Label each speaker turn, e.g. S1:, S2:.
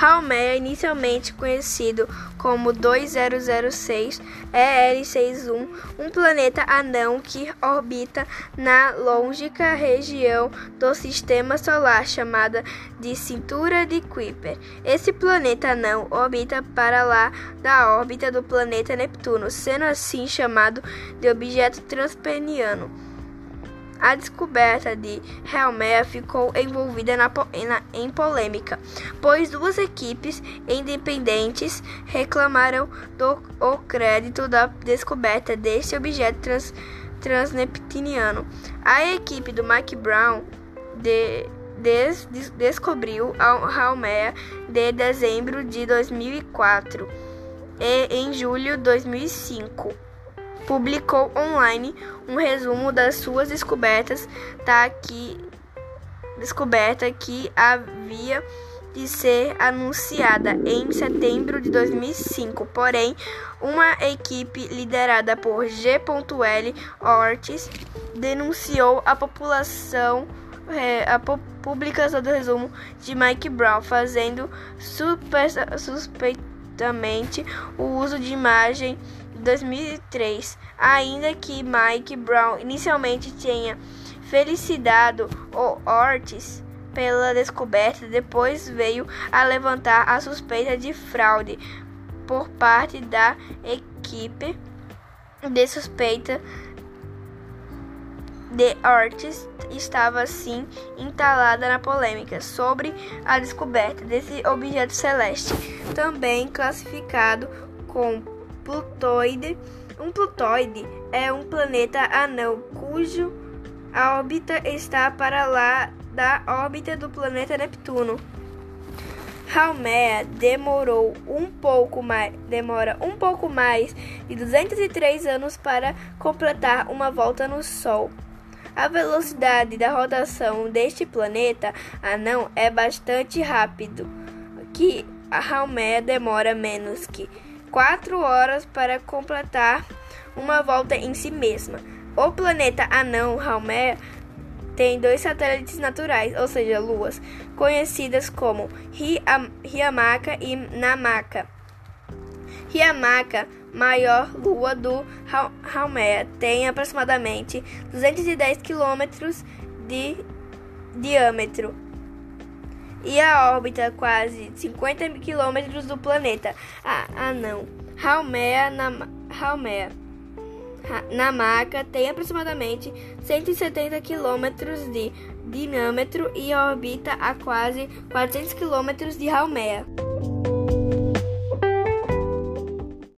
S1: Haumea, inicialmente conhecido como 2006 EL61, um planeta anão que orbita na longínqua região do Sistema Solar chamada de Cintura de Kuiper. Esse planeta anão orbita para lá da órbita do planeta Neptuno, sendo assim chamado de objeto transpeniano. A descoberta de Haumea ficou envolvida na, na, em polêmica, pois duas equipes independentes reclamaram do o crédito da descoberta deste objeto trans, transneptuniano. A equipe do Mike Brown de, des, des, descobriu Haumea de dezembro de 2004 e em julho de 2005 publicou online um resumo das suas descobertas, tá aqui descoberta que havia de ser anunciada em setembro de 2005. Porém, uma equipe liderada por G.L. Ortiz denunciou a população é, a publicação do resumo de Mike Brown, fazendo o uso de imagem 2003, ainda que Mike Brown inicialmente tenha felicitado o Ortiz pela descoberta, depois veio a levantar a suspeita de fraude por parte da equipe de suspeita de Ortiz estava assim entalada na polêmica sobre a descoberta desse objeto celeste, também classificado com Plutoide. Um plutoide é um planeta anão cujo a órbita está para lá da órbita do planeta Neptuno. Haumea demorou um pouco mais, demora um pouco mais de 203 anos para completar uma volta no Sol. A velocidade da rotação deste planeta anão é bastante rápido, que a Haumea demora menos que quatro horas para completar uma volta em si mesma. O planeta anão Haumea tem dois satélites naturais, ou seja, luas, conhecidas como Riamaka e Namaka. Riamaka, maior lua do Haumea, tem aproximadamente 210 quilômetros de diâmetro e a órbita quase 50 quilômetros do planeta. Ah, ah não. Haumea, na, Haumea Namaka tem aproximadamente 170 quilômetros de diâmetro e orbita a quase 400 quilômetros de Haumea.